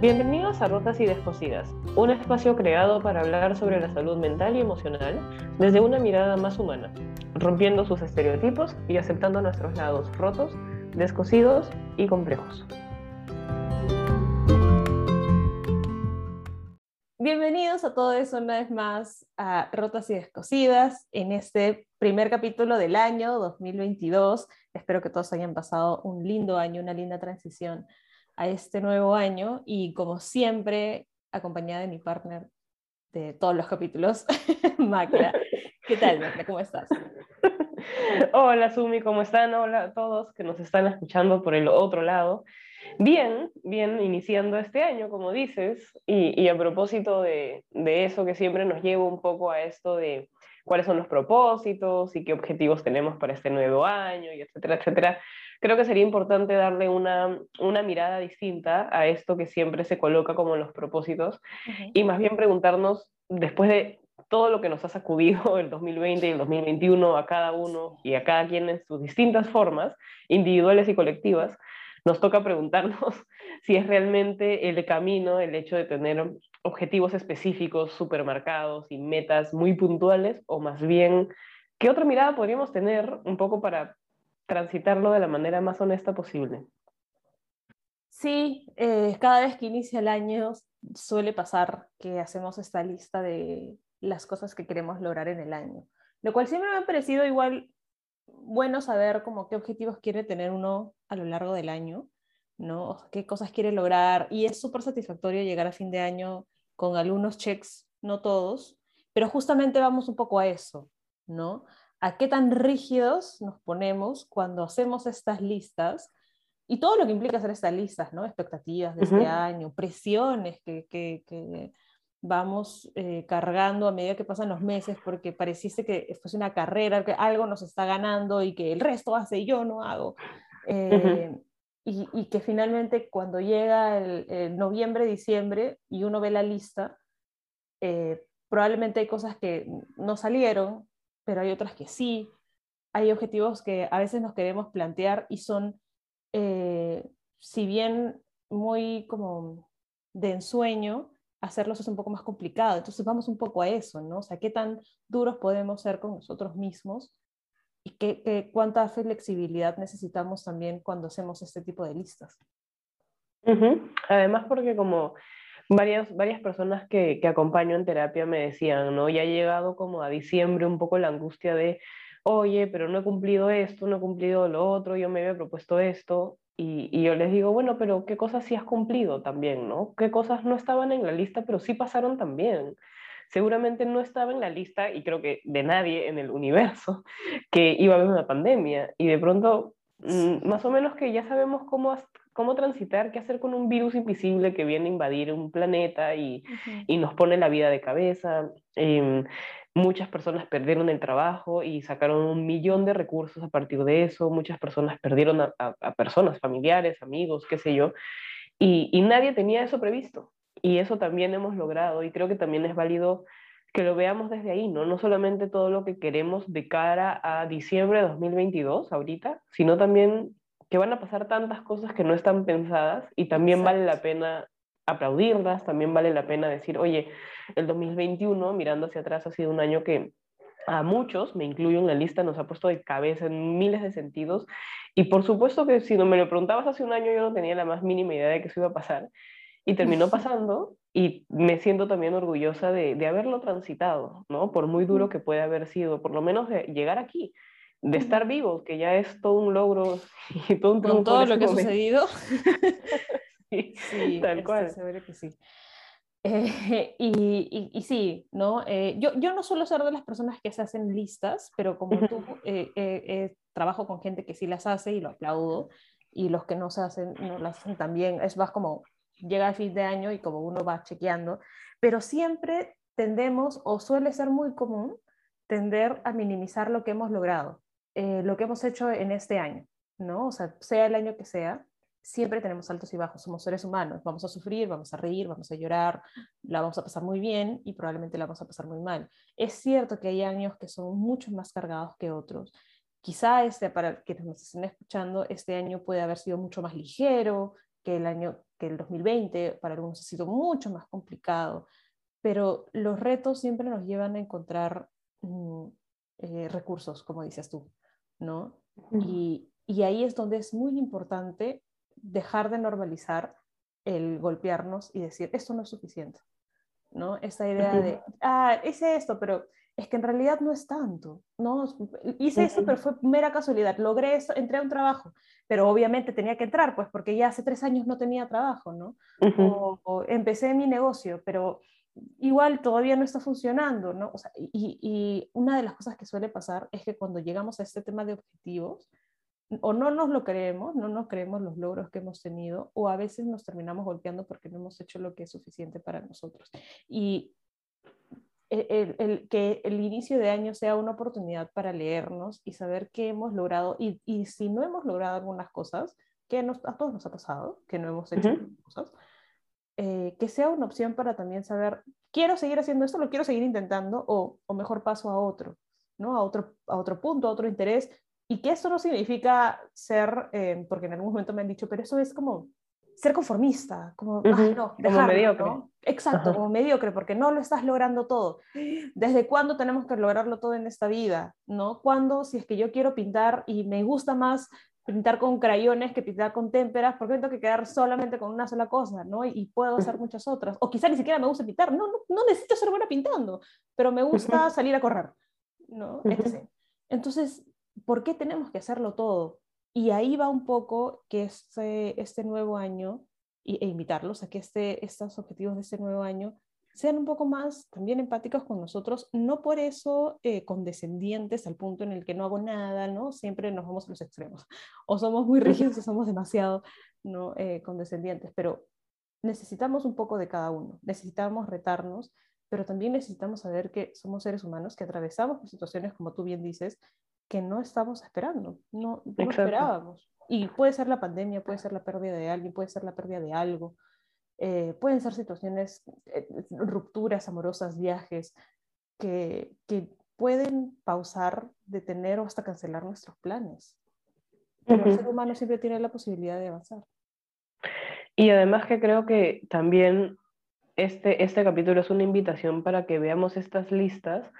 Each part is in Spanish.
Bienvenidos a Rotas y Descosidas, un espacio creado para hablar sobre la salud mental y emocional desde una mirada más humana, rompiendo sus estereotipos y aceptando nuestros lados rotos, descosidos y complejos. Bienvenidos a todos una vez más a Rotas y Descosidas en este primer capítulo del año 2022. Espero que todos hayan pasado un lindo año, una linda transición a este nuevo año y como siempre acompañada de mi partner de todos los capítulos, Macla. ¿Qué tal, Macla? ¿Cómo estás? Hola, Sumi, ¿cómo están? Hola a todos que nos están escuchando por el otro lado. Bien, bien, iniciando este año, como dices, y, y a propósito de, de, eso que siempre nos lleva un poco a esto de cuáles son los propósitos y qué objetivos tenemos para este nuevo año, y etcétera, etcétera creo que sería importante darle una, una mirada distinta a esto que siempre se coloca como los propósitos y más bien preguntarnos, después de todo lo que nos ha sacudido el 2020 y el 2021 a cada uno y a cada quien en sus distintas formas, individuales y colectivas, nos toca preguntarnos si es realmente el camino el hecho de tener objetivos específicos, supermercados y metas muy puntuales, o más bien, ¿qué otra mirada podríamos tener un poco para transitarlo de la manera más honesta posible. Sí, eh, cada vez que inicia el año suele pasar que hacemos esta lista de las cosas que queremos lograr en el año, lo cual siempre me ha parecido igual bueno saber como qué objetivos quiere tener uno a lo largo del año, ¿no? qué cosas quiere lograr y es súper satisfactorio llegar a fin de año con algunos checks, no todos, pero justamente vamos un poco a eso, ¿no? A qué tan rígidos nos ponemos cuando hacemos estas listas y todo lo que implica hacer estas listas, ¿no? Expectativas de este año, presiones que, que, vamos eh, cargando a medida que pasan los meses porque pareciese que fuese una carrera, que algo nos está ganando y que el resto hace y yo no hago. Eh, y, y, que finalmente cuando llega el, noviembre, diciembre y uno ve la lista, eh, probablemente hay cosas que no salieron, pero hay otras que sí. Hay objetivos que a veces nos queremos plantear y son, eh, si bien muy como de ensueño, hacerlos es un poco más complicado. Entonces vamos un poco a eso, ¿no? O sea, qué tan duros podemos ser con nosotros mismos y qué, cuánta flexibilidad necesitamos también cuando hacemos este tipo de listas. Además, porque como varias, varias personas que, que acompaño en terapia me decían, ¿no? Ya ha llegado como a diciembre un poco la angustia de, oye, pero no he cumplido esto, no he cumplido lo otro, yo me había propuesto esto. Y, y, yo les digo, bueno, pero ¿qué cosas sí has cumplido también, no? ¿Qué cosas no estaban en la lista, pero sí pasaron también? Seguramente no estaba en la lista, y creo que de nadie en el universo, que iba a haber una pandemia. Y de pronto, más o menos que ya sabemos cómo, cómo transitar, qué hacer con un virus invisible que viene a invadir un planeta y, y nos pone la vida de cabeza. Eh, muchas personas perdieron el trabajo y sacaron un millón de recursos a partir de eso. Muchas personas perdieron a, a, a personas, familiares, amigos, qué sé yo. Y, y nadie tenía eso previsto. Y eso también hemos logrado y creo que también es válido que lo veamos desde ahí, ¿no? No solamente todo lo que queremos de cara a diciembre de 2022, ahorita, sino también que van a pasar tantas cosas que no están pensadas y también vale la pena aplaudirlas, también vale la pena decir, oye, el 2021, mirando hacia atrás, ha sido un año que a muchos, me incluyo en la lista, nos ha puesto de cabeza en miles de sentidos. Y por supuesto que si no me lo preguntabas hace un año, yo no tenía la más mínima idea de que eso iba a pasar. Y terminó pasando y me siento también orgullosa de, de haberlo transitado, ¿no? Por muy duro que pueda haber sido, por lo menos de llegar aquí de estar vivos, que ya es todo un logro y todo un Con todo lo que ha sucedido. sí, sí, tal cual. Que sí. Eh, y, y, sí, ¿no? Eh, yo, yo no suelo ser de las personas que se hacen listas, pero como tú, eh, trabajo con gente que sí las hace y lo aplaudo, y los que no se hacen, no las hacen también, es más como llega el fin de año y como uno va chequeando, pero siempre tendemos, o suele ser muy común, tender a minimizar lo que hemos logrado. Eh, lo que hemos hecho en este año, ¿no? O sea, sea el año que sea, siempre tenemos altos y bajos, somos seres humanos, vamos a sufrir, vamos a reír, vamos a llorar, la vamos a pasar muy bien y probablemente la vamos a pasar muy mal. Es cierto que hay años que son mucho más cargados que otros. Quizá este, para quienes nos estén escuchando, este año puede haber sido mucho más ligero, que el año, que el 2020 para algunos ha sido mucho más complicado, pero los retos siempre nos llevan a encontrar mm, eh, recursos, como dices tú, ¿no? Y, y ahí es donde es muy importante dejar de normalizar el golpearnos y decir, esto no es suficiente, ¿no? Esta idea de, ah, hice esto, pero es que en realidad no es tanto, ¿no? Hice esto, pero fue mera casualidad, logré eso, entré a un trabajo, pero obviamente tenía que entrar, pues porque ya hace tres años no tenía trabajo, ¿no? o, empecé mi negocio, pero igual todavía no está funcionando, ¿no? O sea, y, y, una de las cosas que suele pasar es que cuando llegamos a este tema de objetivos, o no nos lo creemos, no nos creemos los logros que hemos tenido, o a veces nos terminamos golpeando porque no hemos hecho lo que es suficiente para nosotros. Y el, que el inicio de año sea una oportunidad para leernos y saber qué hemos logrado, y, y si no hemos logrado algunas cosas, que nos, a todos nos ha pasado, que no hemos hecho cosas, eh, que sea una opción para también saber, quiero seguir haciendo esto, lo quiero seguir intentando, o, o mejor paso a otro, ¿no? A otro, a otro punto, a otro interés, y que esto no significa ser, eh, porque en algún momento me han dicho, pero eso es como ser conformista, como, no, como mediocre. Exacto, como mediocre, porque no lo estás logrando todo. ¿Desde cuándo tenemos que lograrlo todo en esta vida? ¿No? ¿Cuándo, si es que yo quiero pintar y me gusta más pintar con crayones que pintar con témperas, porque tengo que quedar solamente con una sola cosa, ¿no? Y puedo hacer muchas otras. O quizá ni siquiera me gusta pintar, no, no, no necesito ser buena pintando, pero me gusta salir a correr, ¿no? Entonces, ¿por qué tenemos que hacerlo todo? Y ahí va un poco que este, este nuevo año, e invitarlos a que este, estos objetivos de este nuevo año sean un poco más también empáticos con nosotros, no por eso eh, condescendientes al punto en el que no hago nada, ¿no? Siempre nos vamos a los extremos, o somos muy rígidos o somos demasiado ¿no? Eh, condescendientes, pero necesitamos un poco de cada uno, necesitamos retarnos, pero también necesitamos saber que somos seres humanos, que atravesamos situaciones, como tú bien dices, que no estamos esperando, no, no esperábamos. Y puede ser la pandemia, puede ser la pérdida de alguien, puede ser la pérdida de algo, eh, pueden ser situaciones, eh, rupturas amorosas, viajes, que, que, pueden pausar, detener o hasta cancelar nuestros planes. Pero el ser humano siempre tiene la posibilidad de avanzar. Y además que creo que también este, este capítulo es una invitación para que veamos estas listas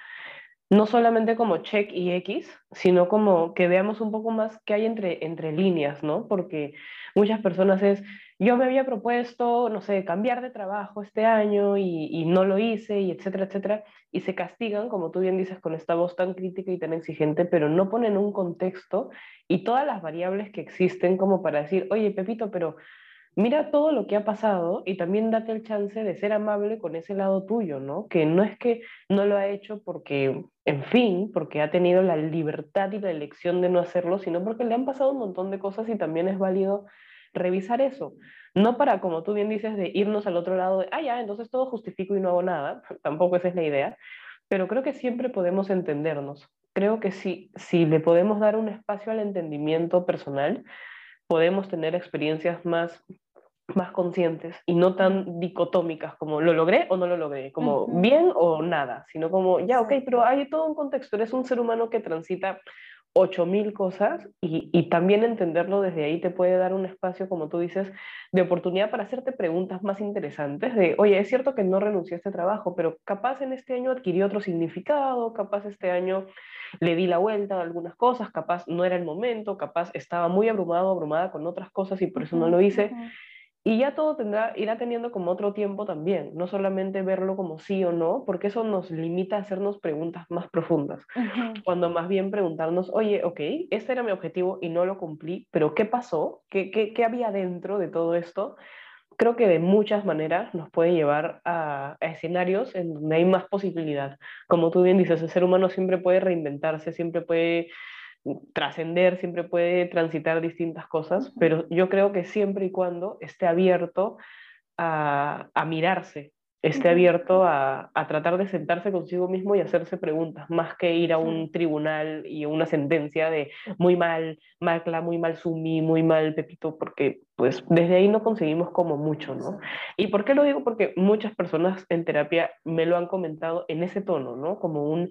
no solamente como check y X, sino como que veamos un poco más qué hay entre, entre líneas, ¿no? Porque muchas personas es, yo me había propuesto, no sé, cambiar de trabajo este año y, y, no lo hice, y etcétera, etcétera, y se castigan, como tú bien dices, con esta voz tan crítica y tan exigente, pero no ponen un contexto y todas las variables que existen como para decir, oye, Pepito, pero mira todo lo que ha pasado y también date el chance de ser amable con ese lado tuyo, ¿no? Que no es que no lo ha hecho porque, en fin, porque ha tenido la libertad y la elección de no hacerlo, sino porque le han pasado un montón de cosas y también es válido revisar eso. No para, como tú bien dices, de irnos al otro lado de, ah, ya, entonces todo justifico y no hago nada, tampoco esa es la idea, pero creo que siempre podemos entendernos. Creo que si, si le podemos dar un espacio al entendimiento personal, podemos tener experiencias más, más conscientes y no tan dicotómicas como lo logré o no lo logré, como bien o nada, sino como ya, ok, pero hay todo un contexto, eres un ser humano que transita 8.000 cosas y, y, también entenderlo desde ahí te puede dar un espacio, como tú dices, de oportunidad para hacerte preguntas más interesantes de, oye, es cierto que no renunció a este trabajo, pero capaz en este año adquirió otro significado, capaz este año le di la vuelta a algunas cosas, capaz no era el momento, capaz estaba muy abrumado, abrumada con otras cosas y por eso no lo hice. Y ya todo tendrá, irá teniendo como otro tiempo también, no solamente verlo como sí o no, porque eso nos limita a hacernos preguntas más profundas. Cuando más bien preguntarnos, oye, ok, este era mi objetivo y no lo cumplí, pero ¿qué pasó? ¿Qué, qué, qué había dentro de todo esto? creo que de muchas maneras nos puede llevar a, escenarios en donde hay más posibilidad. Como tú bien dices, el ser humano siempre puede reinventarse, siempre puede trascender, siempre puede transitar distintas cosas, pero yo creo que siempre y cuando esté abierto a, a mirarse, esté abierto a, a, tratar de sentarse consigo mismo y hacerse preguntas, más que ir a un tribunal y una sentencia de muy mal, Macla, muy mal Sumi, muy mal Pepito, porque pues desde ahí no conseguimos como mucho, ¿no? ¿Y por qué lo digo? Porque muchas personas en terapia me lo han comentado en ese tono, ¿no? Como un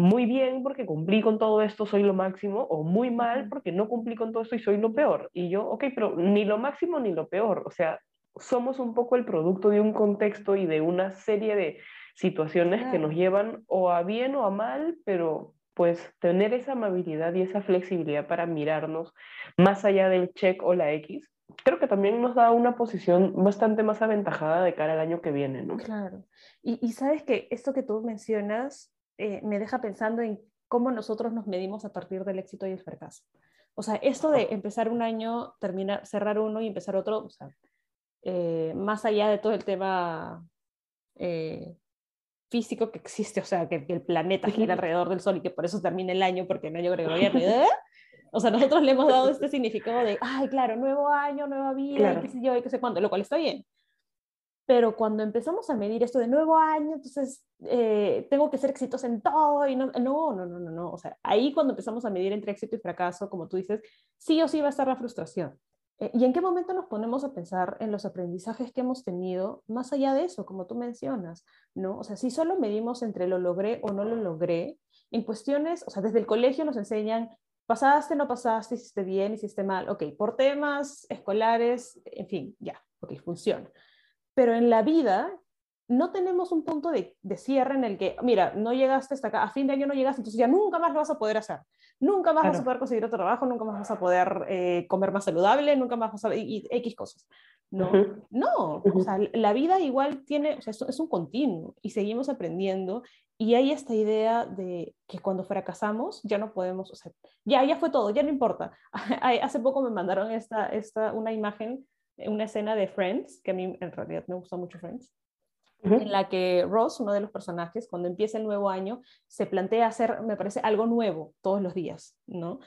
muy bien porque cumplí con todo esto, soy lo máximo, o muy mal porque no cumplí con todo esto y soy lo peor. Y yo, ok, pero ni lo máximo ni lo peor. O sea, somos un poco el producto de un contexto y de una serie de situaciones que nos llevan o a bien o a mal, pero pues tener esa amabilidad y esa flexibilidad para mirarnos más allá del check o la X, creo que también nos da una posición bastante más aventajada de cara al año que viene, ¿no? Claro. Y, sabes que esto que tú mencionas eh, me deja pensando en cómo nosotros nos medimos a partir del éxito y el fracaso. O sea, esto de empezar un año, terminar, cerrar uno y empezar otro, o sea, eh, más allá de todo el tema eh, físico que existe, o sea, que, el planeta gira alrededor del Sol y que por eso termina el año, porque el año gregoriano... ¿eh? O sea, nosotros le hemos dado este significado de, ay, claro, nuevo año, nueva vida, y qué sé yo, y qué sé cuánto, lo cual está bien. Pero cuando empezamos a medir esto de nuevo año, entonces tengo que ser exitoso en todo, y no, no, no, no, no. O sea, ahí cuando empezamos a medir entre éxito y fracaso, como tú dices, sí o sí va a estar la frustración. Eh, ¿Y en qué momento nos ponemos a pensar en los aprendizajes que hemos tenido más allá de eso, como tú mencionas? ¿no? O sea, si solo medimos entre lo logré o no lo logré, en cuestiones, o sea, desde el colegio nos enseñan, pasaste, no pasaste, hiciste bien, hiciste mal, ok, por temas escolares, en fin, ya, ok, funciona. Pero en la vida no tenemos un punto de, de, cierre en el que, mira, no llegaste hasta acá, a fin de año no llegaste, entonces ya nunca más lo vas a poder hacer. Nunca más vas a poder conseguir otro trabajo, nunca más vas a poder eh, comer más saludable, nunca más vas a... y, X cosas. No, no, o sea, la vida igual tiene, o sea, es, es un continuo y seguimos aprendiendo y hay esta idea de que cuando fracasamos ya no podemos, o sea, ya, ya fue todo, ya no importa. Hace poco me mandaron esta, esta, una imagen, una escena de Friends, que a mí en realidad me gusta mucho Friends, en la que Ross, uno de los personajes, cuando empieza el nuevo año, se plantea hacer, me parece, algo nuevo todos los días, ¿no?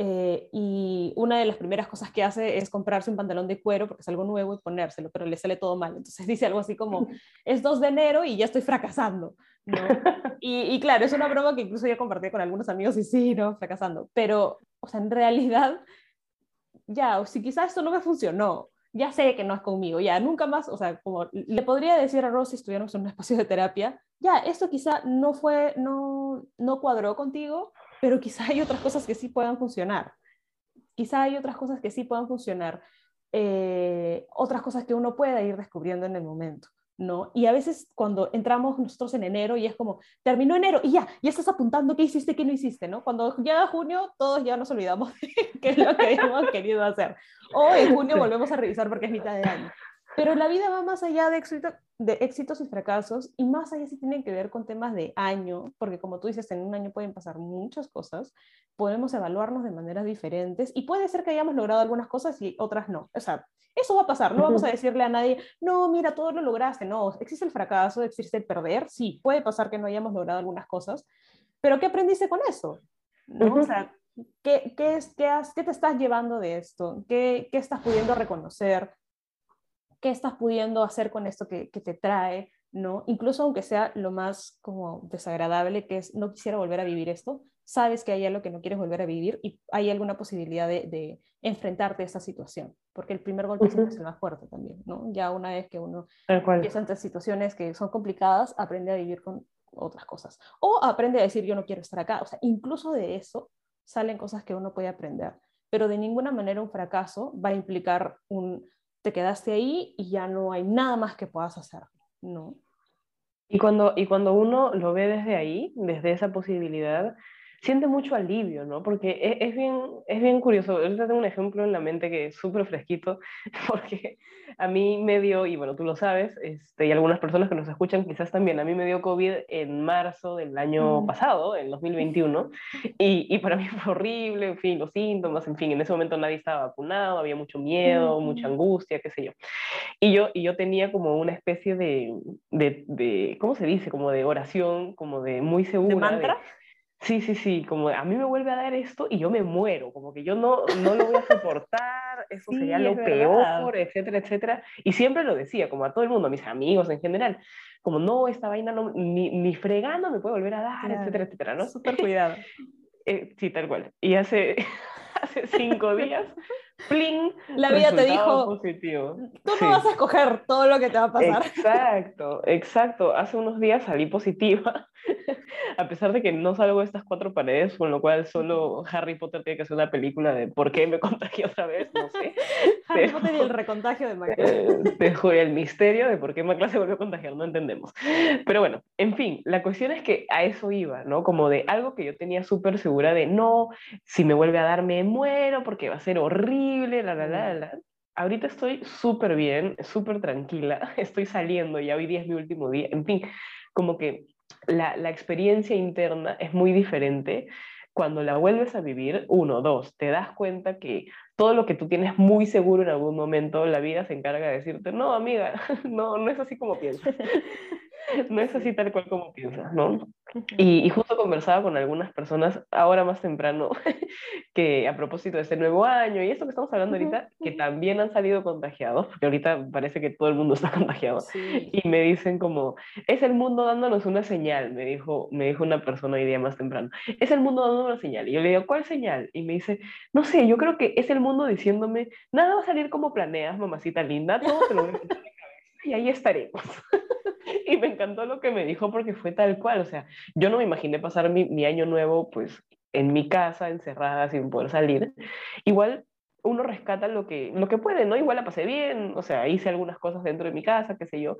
Eh, y una de las primeras cosas que hace es comprarse un pantalón de cuero porque es algo nuevo y ponérselo, pero le sale todo mal. Entonces dice algo así como, es 2 de enero y ya estoy fracasando, ¿no? Y, y claro, es una broma que incluso yo compartí con algunos amigos y sí, ¿no? Fracasando. Pero, o sea, en realidad, ya, o si quizás esto no me funcionó, ya sé que no es conmigo, ya nunca más, o sea, como le podría decir a Rosy si estuviéramos en un espacio de terapia, ya, esto quizá no fue, no, no cuadró contigo, pero quizá hay otras cosas que sí puedan funcionar. Quizá hay otras cosas que sí puedan funcionar. Eh, otras cosas que uno pueda ir descubriendo en el momento. ¿No? Y a veces cuando entramos nosotros en enero y es como, terminó enero y ya, ya estás apuntando qué hiciste, qué no hiciste, ¿no? Cuando llega junio, todos ya nos olvidamos de qué es lo que habíamos querido hacer. O en junio volvemos a revisar porque es mitad de año. Pero la vida va más allá de, de éxitos y fracasos y más allá si tienen que ver con temas de año, porque como tú dices, en un año pueden pasar muchas cosas, podemos evaluarnos de maneras diferentes y puede ser que hayamos logrado algunas cosas y otras no. O sea, eso va a pasar, no vamos a decirle a nadie, no, mira, todo lo lograste, no, existe el fracaso, existe el perder, sí, puede pasar que no hayamos logrado algunas cosas, pero ¿qué aprendiste con eso? ¿No? O sea, ¿qué, qué, es, qué, has, ¿qué, te estás llevando de esto? ¿Qué, ¿Qué estás pudiendo reconocer? Qué estás pudiendo hacer con esto que, te trae, ¿no? Incluso aunque sea lo más como desagradable, que es no quisiera volver a vivir esto, sabes que hay algo que no quieres volver a vivir y hay alguna posibilidad de, enfrentarte a esta situación, porque el primer golpe siempre es el más fuerte también, ¿no? Ya una vez que uno empieza ante situaciones que son complicadas, aprende a vivir con otras cosas. O aprende a decir, yo no quiero estar acá. O sea, incluso de eso salen cosas que uno puede aprender, pero de ninguna manera un fracaso va a implicar un te quedaste ahí y ya no hay nada más que puedas hacer, ¿no? Y cuando, y cuando uno lo ve desde ahí, desde esa posibilidad, siente mucho alivio, ¿no? Porque e, es, bien, es bien curioso. Ahorita tengo un ejemplo en la mente que es súper fresquito, porque a mí me dio, y bueno, tú lo sabes, este, y algunas personas que nos escuchan quizás también, a mí me dio COVID en marzo del año pasado, en 2021, y, y, para mí fue horrible, en fin, los síntomas, en fin, en ese momento nadie estaba vacunado, había mucho miedo, mucha angustia, qué sé yo. Y yo, y yo tenía como una especie de, de, de, ¿cómo se dice? Como de oración, como de muy segura. ¿De mantra? Sí, sí, sí, como a mí me vuelve a dar esto y yo me muero, como que yo no, no lo voy a soportar, eso sería lo peor, etcétera, etcétera. Y siempre lo decía, como a todo el mundo, a mis amigos en general, como no, esta vaina no, ni, ni fregando me puede volver a dar, etcétera, etcétera, ¿no? Súper cuidado. Eh, sí, tal cual. Y hace, hace cinco días, ¡pling! La vida te dijo, positivo. tú no vas a escoger todo lo que te va a pasar. Exacto, exacto. Hace unos días salí positiva a pesar de que no salgo de estas cuatro paredes, con lo cual solo Harry Potter tiene que hacer una película de por qué me contagié otra vez, no sé. Harry Potter y el recontagio de. Eh, el misterio de por qué McLeod se volvió a contagiar, no entendemos. Pero bueno, en fin, la cuestión es que a eso iba, ¿no? Como de algo que yo tenía súper segura de, no, si me vuelve a dar me muero porque va a ser horrible, la, la, la, la ahorita estoy súper bien, súper tranquila, estoy saliendo, ya hoy día es mi último día, en fin, como que la, la, experiencia interna es muy diferente. Cuando la vuelves a vivir, uno, dos, te das cuenta que todo lo que tú tienes muy seguro en algún momento, la vida se encarga de decirte, no, amiga, no, no es así como piensas. no es así tal cual como piensas, ¿no? Y, justo conversaba con algunas personas ahora más temprano, que a propósito de este nuevo año y esto que estamos hablando ahorita, que también han salido contagiados, porque ahorita parece que todo el mundo está contagiado, y me dicen como, es el mundo dándonos una señal, me dijo, me dijo una persona hoy día más temprano, es el mundo dándonos una señal. Y yo le digo, ¿cuál señal? Y me dice, no sé, yo creo que es el mundo diciéndome, nada va a salir como planeas, mamacita linda, todo te lo voy a y ahí estaremos. y me encantó lo que me dijo porque fue tal cual, o sea, yo no me imaginé pasar mi, mi año nuevo pues en mi casa, encerrada, sin poder salir. Igual uno rescata lo que, lo que puede, ¿no? Igual la pasé bien, o sea, hice algunas cosas dentro de mi casa, qué sé yo.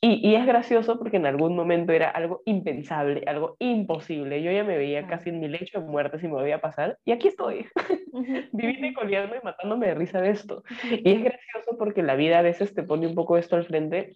Y, y, es gracioso porque en algún momento era algo impensable, algo imposible. Yo ya me veía casi en mi lecho de muerte si me volvía a pasar. Y aquí estoy, viviendo y coleando y matándome de risa de esto. Y es gracioso porque la vida a veces te pone un poco esto al frente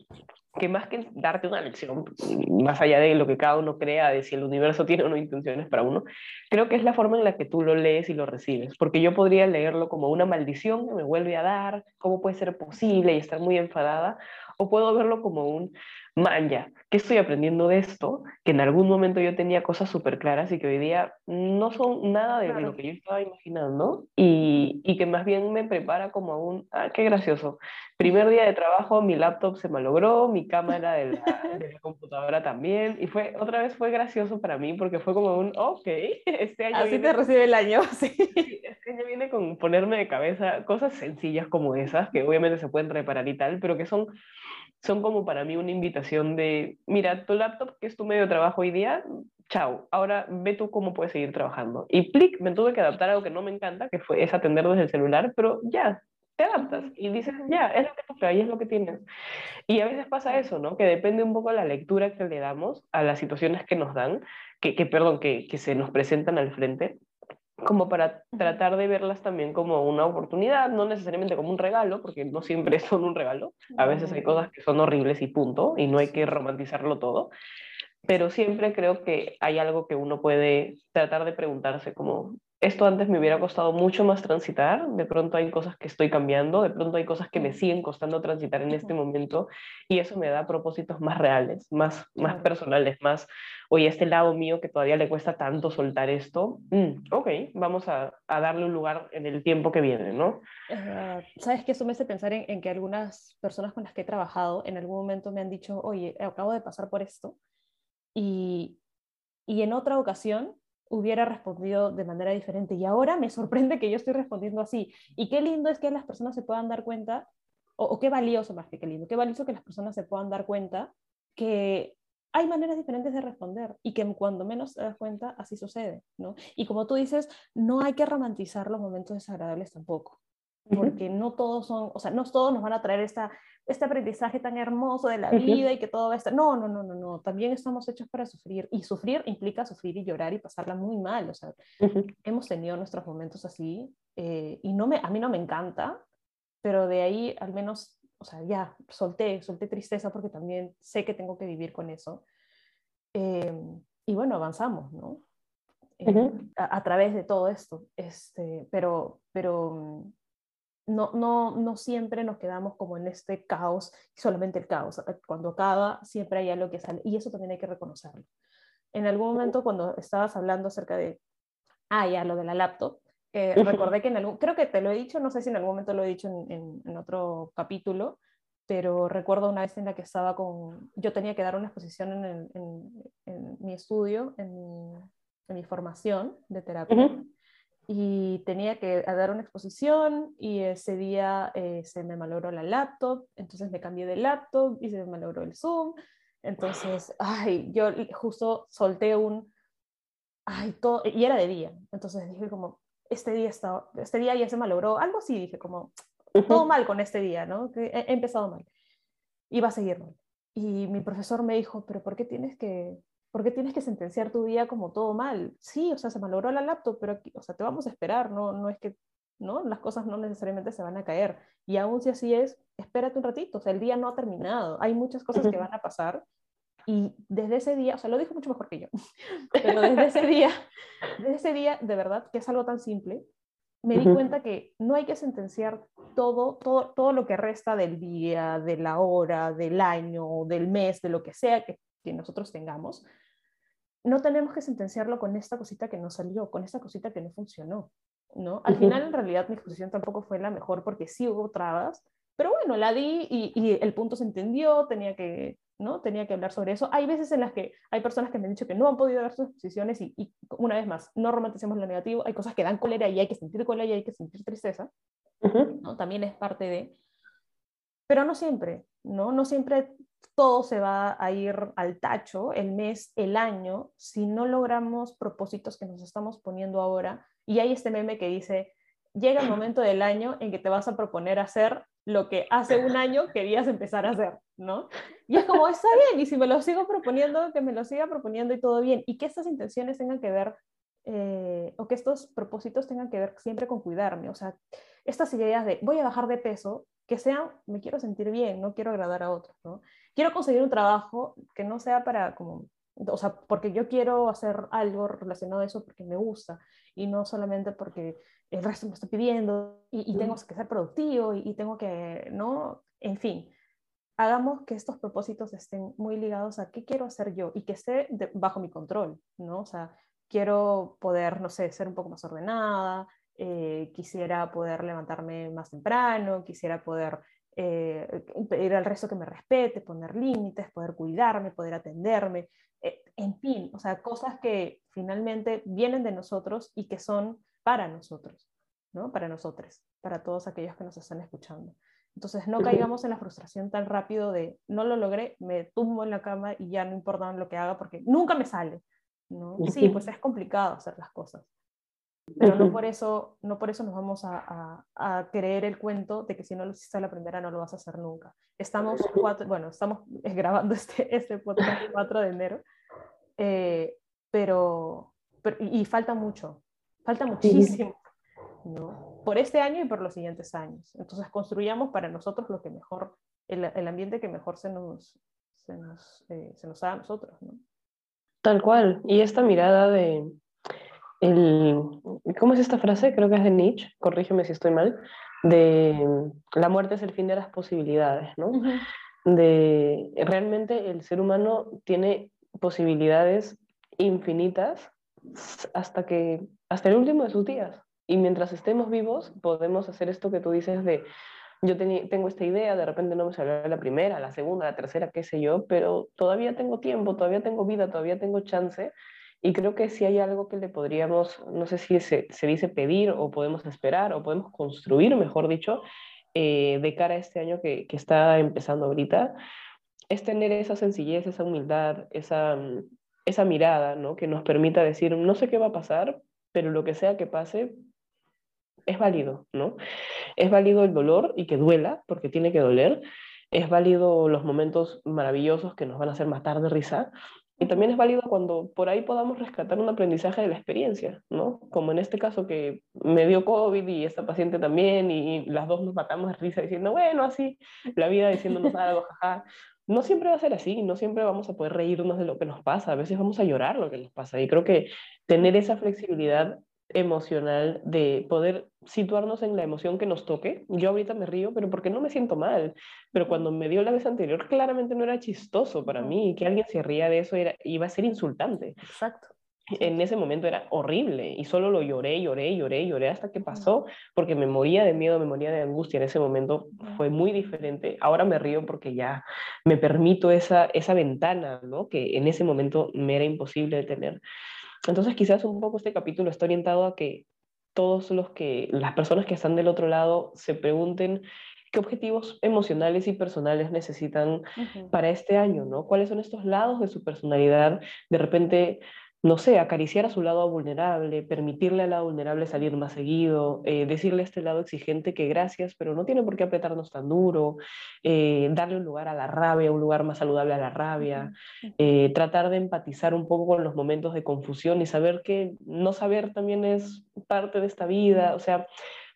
que más que darte una lección, más allá de lo que cada uno crea, de si el universo tiene o no intenciones para uno, creo que es la forma en la que tú lo lees y lo recibes, porque yo podría leerlo como una maldición que me vuelve a dar, cómo puede ser posible y estar muy enfadada, o puedo verlo como un, man, ya, ¿qué estoy aprendiendo de esto? Que en algún momento yo tenía cosas súper claras y que hoy día no son nada de lo que yo estaba imaginando y, y, que más bien me prepara como un, ah, qué gracioso. Primer día de trabajo, mi laptop se malogró, mi cámara de la, de la computadora también y fue, otra vez fue gracioso para mí porque fue como un, ok, este año... Así te recibe el año, sí. Este año viene con ponerme de cabeza cosas sencillas como esas, que obviamente se pueden reparar y tal, pero que son son como para mí una invitación de, mira, tu laptop, que es tu medio de trabajo hoy día, chao, ahora ve tú cómo puedes seguir trabajando. Y plic, me tuve que adaptar a algo que no me encanta, que fue es atender desde el celular, pero ya, te adaptas y dices, ya, es lo que toca y es lo que tienes. Y a veces pasa eso, ¿no? Que depende un poco de la lectura que le damos a las situaciones que nos dan, que, que perdón, que, que se nos presentan al frente como para tratar de verlas también como una oportunidad, no necesariamente como un regalo, porque no siempre son un regalo, a veces hay cosas que son horribles y punto, y no hay que romantizarlo todo, pero siempre creo que hay algo que uno puede tratar de preguntarse como, esto antes me hubiera costado mucho más transitar, de pronto hay cosas que estoy cambiando, de pronto hay cosas que me siguen costando transitar en este momento y eso me da propósitos más reales, más, más personales, más, oye, este lado mío que todavía le cuesta tanto soltar esto, mm, ok, vamos a, a, darle un lugar en el tiempo que viene, ¿no? Sabes que eso me hace pensar en, en que algunas personas con las que he trabajado en algún momento me han dicho, oye, acabo de pasar por esto y, y en otra ocasión hubiera respondido de manera diferente y ahora me sorprende que yo estoy respondiendo así. Y qué lindo es que las personas se puedan dar cuenta, o, qué valioso más que qué lindo, qué valioso que las personas se puedan dar cuenta que hay maneras diferentes de responder y que cuando menos te das cuenta así sucede, ¿no? Y como tú dices, no hay que romantizar los momentos desagradables tampoco, porque no todos son, o sea, no todos nos van a traer esta este aprendizaje tan hermoso de la vida y que todo va a estar. No, no, no, no, no. También estamos hechos para sufrir. Y sufrir implica sufrir y llorar y pasarla muy mal. O sea, hemos tenido nuestros momentos así. Eh, y no me, a mí no me encanta, pero de ahí al menos, o sea, ya solté, solté tristeza porque también sé que tengo que vivir con eso. Eh, y bueno, avanzamos, ¿no? Eh, a, a, través de todo esto. Este, pero, pero no, no, no siempre nos quedamos como en este caos, solamente el caos. Cuando acaba, siempre hay algo que sale, y eso también hay que reconocerlo. En algún momento, cuando estabas hablando acerca de, ah, ya, lo de la laptop, eh, recordé que en algún, creo que te lo he dicho, no sé si en algún momento lo he dicho en, en, otro capítulo, pero recuerdo una vez en la que estaba con, yo tenía que dar una exposición en, en mi estudio, en, mi formación de terapia y tenía que dar una exposición y ese día eh, se me malogró la laptop, entonces me cambié de laptop y se me malogró el Zoom Entonces, ay, yo justo solté un, ay, todo, y era de día. Entonces dije como, este día, está, este día ya se malogró, algo así, dije como, todo mal con este día, ¿no? Que he, empezado mal. Y va a seguir mal. Y mi profesor me dijo, pero ¿por qué tienes que, ¿por qué tienes que sentenciar tu día como todo mal? Sí, o sea, se malogró la laptop, pero aquí, o sea, te vamos a esperar, no, no es que, ¿no? Las cosas no necesariamente se van a caer. Y aún si así es, espérate un ratito, o sea, el día no ha terminado, hay muchas cosas que van a pasar. Y desde ese día, o sea, lo dijo mucho mejor que yo, pero desde ese día, desde ese día, de verdad, que es algo tan simple, me di cuenta que no hay que sentenciar todo, todo, todo lo que resta del día, de la hora, del año, del mes, de lo que sea que, que nosotros tengamos. No tenemos que sentenciarlo con esta cosita que no salió, con esta cosita que no funcionó. ¿no? Al final, en realidad, mi exposición tampoco fue la mejor porque sí hubo trabas, pero bueno, la di y, y el punto se entendió, tenía que, ¿no? Tenía que hablar sobre eso. Hay veces en las que hay personas que me han dicho que no han podido ver sus exposiciones y, y una vez más, no romanticemos lo negativo, hay cosas que dan cólera y hay que sentir cólera y hay que sentir tristeza, ¿no? También es parte de... Pero no siempre, ¿no? No siempre todo se va a ir al tacho, el mes, el año, si no logramos propósitos que nos estamos poniendo ahora. Y hay este meme que dice, llega el momento del año en que te vas a proponer hacer lo que hace un año querías empezar a hacer, ¿no? Y es como, está bien, y si me lo sigo proponiendo, que me lo siga proponiendo y todo bien, y que estas intenciones tengan que ver, eh, o que estos propósitos tengan que ver siempre con cuidarme, o sea, estas ideas de voy a bajar de peso, que sean, me quiero sentir bien, no quiero agradar a otros, ¿no? Quiero conseguir un trabajo que no sea para como o sea, porque yo quiero hacer algo relacionado a eso porque me gusta y no solamente porque el resto me está pidiendo y, tengo que ser productivo y, tengo que, ¿no? En fin, hagamos que estos propósitos estén muy ligados a qué quiero hacer yo y que esté bajo mi control, ¿no? O sea, quiero poder, no sé, ser un poco más ordenada, eh, quisiera poder levantarme más temprano, quisiera poder eh, pedir al resto que me respete, poner límites, poder cuidarme, poder atenderme, eh, en fin, o sea, cosas que finalmente vienen de nosotros y que son para nosotros, ¿no? Para nosotros, para todos aquellos que nos están escuchando. Entonces, no caigamos en la frustración tan rápido de no lo logré, me tumbo en la cama y ya no importa lo que haga porque nunca me sale. ¿no? Sí, pues es complicado hacer las cosas. Pero no por eso, no por eso nos vamos a, a, creer el cuento de que si no lo hiciste a la primera no lo vas a hacer nunca. Estamos, cuatro, bueno, estamos grabando este, este podcast el 4 de enero, eh, pero, y, falta mucho, falta muchísimo, ¿no? Por este año y por los siguientes años. Entonces construyamos para nosotros lo que mejor, el, el ambiente que mejor se nos, se nos, eh, se nos da a nosotros, ¿no? Tal cual. Y esta mirada de, el, ¿cómo es esta frase? Creo que es de Nietzsche, corrígeme si estoy mal, de la muerte es el fin de las posibilidades, ¿no? De realmente el ser humano tiene posibilidades infinitas hasta que hasta el último de sus días. Y mientras estemos vivos, podemos hacer esto que tú dices de yo tengo esta idea, de repente no me salió la primera, la segunda, la tercera, qué sé yo, pero todavía tengo tiempo, todavía tengo vida, todavía tengo chance y creo que si hay algo que le podríamos, no sé si se, se dice pedir o podemos esperar o podemos construir, mejor dicho, eh, de cara a este año que, que, está empezando ahorita, es tener esa sencillez, esa humildad, esa, esa mirada, ¿no? Que nos permita decir, no sé qué va a pasar, pero lo que sea que pase, es válido, ¿no? Es válido el dolor y que duela, porque tiene que doler. Es válido los momentos maravillosos que nos van a hacer matar de risa, y también es válido cuando por ahí podamos rescatar un aprendizaje de la experiencia, ¿no? Como en este caso que me dio COVID y esta paciente también y las dos nos matamos de risa diciendo, bueno, así, la vida diciéndonos algo, jaja. No siempre va a ser así, no siempre vamos a poder reírnos de lo que nos pasa, a veces vamos a llorar lo que nos pasa. Y creo que tener esa flexibilidad emocional de poder situarnos en la emoción que nos toque. Yo ahorita me río, pero porque no me siento mal. Pero cuando me dio la vez anterior, claramente no era chistoso para mí. Que alguien se ría de eso era, iba a ser insultante. Exacto. En ese momento era horrible y solo lo lloré, lloré, lloré, lloré hasta que pasó porque me moría de miedo, me moría de angustia. En ese momento fue muy diferente. Ahora me río porque ya me permito esa, esa ventana, ¿no? Que en ese momento me era imposible de tener. Entonces quizás un poco este capítulo está orientado a que todos los que, las personas que están del otro lado se pregunten qué objetivos emocionales y personales necesitan para este año, ¿no? ¿Cuáles son estos lados de su personalidad? De repente no sé, acariciar a su lado vulnerable, permitirle al lado vulnerable salir más seguido, eh, decirle a este lado exigente que gracias, pero no tiene por qué apretarnos tan duro, eh, darle un lugar a la rabia, un lugar más saludable a la rabia, eh, tratar de empatizar un poco con los momentos de confusión y saber que no saber también es parte de esta vida, o sea,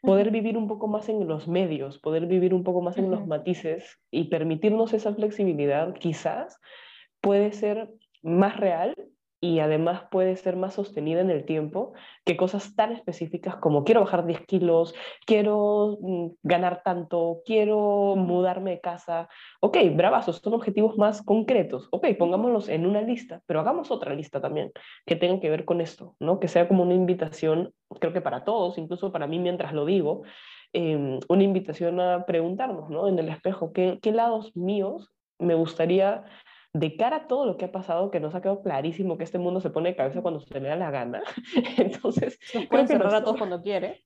poder vivir un poco más en los medios, poder vivir un poco más en los matices y permitirnos esa flexibilidad, quizás puede ser más real y además puede ser más sostenida en el tiempo que cosas tan específicas como quiero bajar 10 kilos, quiero mm, ganar tanto, quiero mudarme de casa. Ok, bravazos, son objetivos más concretos. Ok, pongámoslos en una lista, pero hagamos otra lista también que tenga que ver con esto, ¿no? Que sea como una invitación, creo que para todos, incluso para mí mientras lo digo, em, una invitación a preguntarnos, ¿no? En el espejo, ¿qué, qué lados míos me gustaría de cara a todo lo que ha pasado, que nos ha quedado clarísimo que este mundo se pone de cabeza cuando se le da la gana. Entonces, nos pueden cerrar a todos cuando quiere.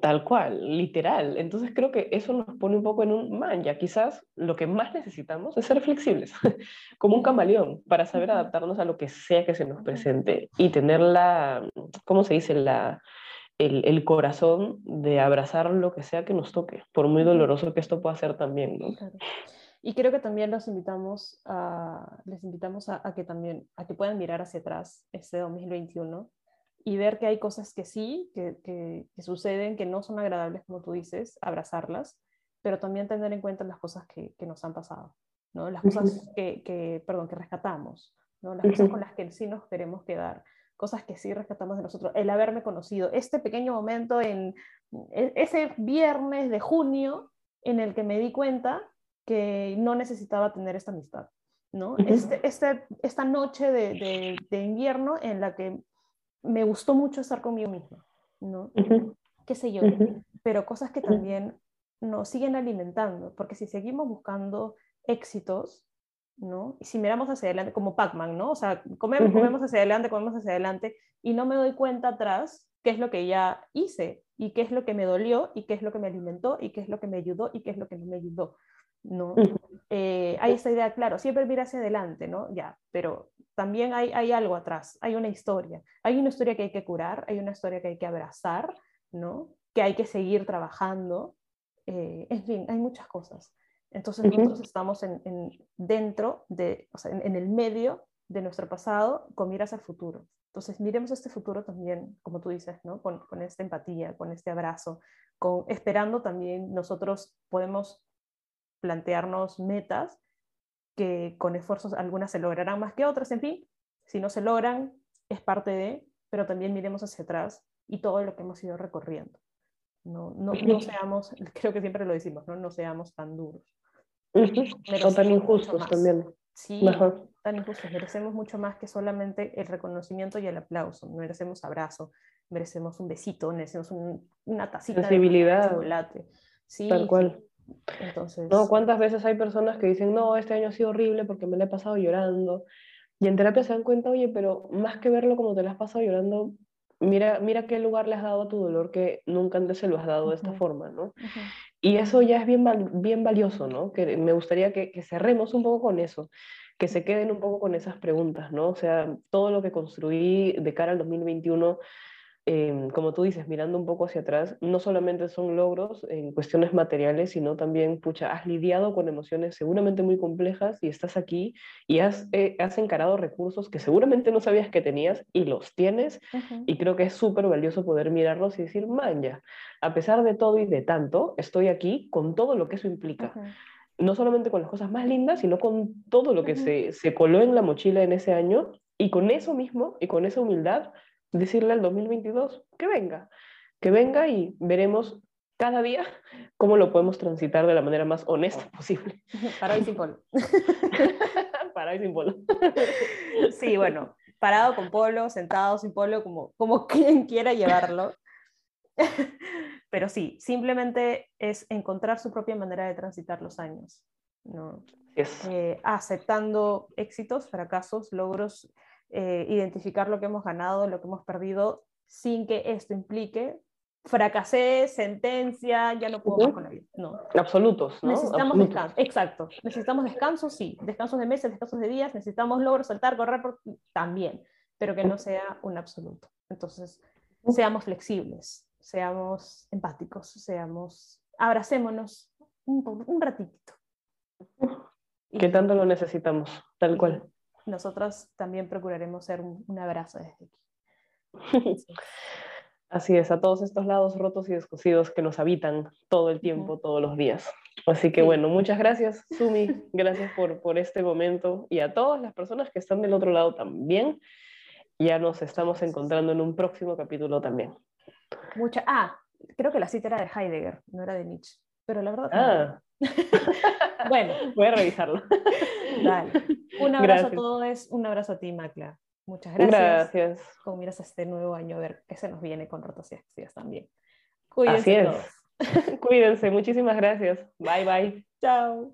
Tal cual, literal. Entonces creo que eso nos pone un poco en un man, ya quizás lo que más necesitamos es ser flexibles, como un camaleón, para saber adaptarnos a lo que sea que se nos presente y tener la, ¿cómo se dice? La, el, el, corazón de abrazar lo que sea que nos toque, por muy doloroso que esto pueda ser también. ¿no? Y creo que también los invitamos a, les invitamos a, que también a que puedan mirar hacia atrás este 2021 y ver que hay cosas que sí, que, que, suceden, que no son agradables, como tú dices, abrazarlas, pero también tener en cuenta las cosas que, que nos han pasado, ¿no? las cosas que, que, perdón, que rescatamos, ¿no? las cosas con las que sí nos queremos quedar, cosas que sí rescatamos de nosotros, el haberme conocido, este pequeño momento en e, ese viernes de junio en el que me di cuenta que no necesitaba tener esta amistad, ¿no? Este, este, esta noche de, de, invierno en la que me gustó mucho estar conmigo misma, ¿no? Qué sé yo, pero cosas que también nos siguen alimentando, porque si seguimos buscando éxitos, ¿no? Y si miramos hacia adelante, como Pac-Man, ¿no? O sea, comemos, comemos hacia adelante, comemos hacia adelante, y no me doy cuenta atrás qué es lo que ya hice, y qué es lo que me dolió, y qué es lo que me alimentó, y qué es lo que me ayudó, y qué es lo que no me ayudó. ¿No? Eh, hay esta idea, claro, siempre mira hacia adelante, ¿no? Ya, pero también hay, hay algo atrás, hay una historia, hay una historia que hay que curar, hay una historia que hay que abrazar, ¿no? Que hay que seguir trabajando, eh, en fin, hay muchas cosas. Entonces nosotros estamos en, dentro de, o sea, en, el medio de nuestro pasado con miras al futuro. Entonces miremos este futuro también, como tú dices, ¿no? Con, con esta empatía, con este abrazo, con, esperando también nosotros podemos plantearnos metas que con esfuerzos algunas se lograrán más que otras, en fin, si no se logran es parte de, pero también miremos hacia atrás y todo lo que hemos ido recorriendo. No, no, no seamos, creo que siempre lo decimos, no, no seamos tan duros. O tan injustos también. Sí, tan injustos. Merecemos mucho más que solamente el reconocimiento y el aplauso. Merecemos abrazo, merecemos un besito, merecemos una tacita de chocolate. Sí, Tal cual. Entonces... No, ¿cuántas veces hay personas que dicen, no, este año ha sido horrible porque me lo he pasado llorando? Y en terapia se dan cuenta, oye, pero más que verlo como te lo has pasado llorando, mira, mira qué lugar le has dado a tu dolor que nunca antes se lo has dado de esta forma, ¿no? Y eso ya es bien, bien valioso, ¿no? Que me gustaría que, que cerremos un poco con eso, que se queden un poco con esas preguntas, ¿no? O sea, todo lo que construí de cara al 2021 Em, como tú dices, mirando un poco hacia atrás, no solamente son logros en cuestiones materiales, sino también, pucha, has lidiado con emociones seguramente muy complejas y estás aquí y has, eh, has encarado recursos que seguramente no sabías que tenías y los tienes. Y creo que es súper valioso poder mirarlos y decir, man, ya, a pesar de todo y de tanto, estoy aquí con todo lo que eso implica. No solamente con las cosas más lindas, sino con todo lo que se, se coló en la mochila en ese año y con eso mismo y con esa humildad decirle al 2022 que venga, que venga y veremos cada día cómo lo podemos transitar de la manera más honesta posible. Parado y sin polo. Parado y sin polo. Sí, bueno, parado con polo, sentado sin polo, como, como quien quiera llevarlo. Pero sí, simplemente es encontrar su propia manera de transitar los años. ¿no? Eh, aceptando éxitos, fracasos, logros, eh, identificar lo que hemos ganado, lo que hemos perdido, sin que esto implique fracasé, sentencia, ya no puedo más con la vida. No. Absolutos, ¿no? Necesitamos descanso. Exacto. Necesitamos descanso, sí. Descansos de meses, descansos de días. Necesitamos logros, saltar, correr, también. Pero que no sea un absoluto. Entonces, seamos flexibles, seamos empáticos, seamos, abracémonos un, un ratito. Que tanto lo necesitamos, tal cual. Nosotros también procuraremos ser un, un abrazo desde aquí. Así es, a todos estos lados rotos y descosidos que nos habitan todo el tiempo, todos los días. Así que bueno, muchas gracias, Sumi, gracias por, por este momento y a todas las personas que están del otro lado también. Ya nos estamos encontrando en un próximo capítulo también. Mucha, ah, creo que la cita era de Heidegger, no era de Nietzsche, pero la verdad... Ah. bueno, voy a revisarlo. Dale. Un abrazo a todos, un abrazo a ti, Macla. Muchas gracias. Gracias. Como miras este nuevo año, a ver qué se nos viene con y también. Cuídense Así es. Cuídense, muchísimas gracias. Bye, bye. Chao.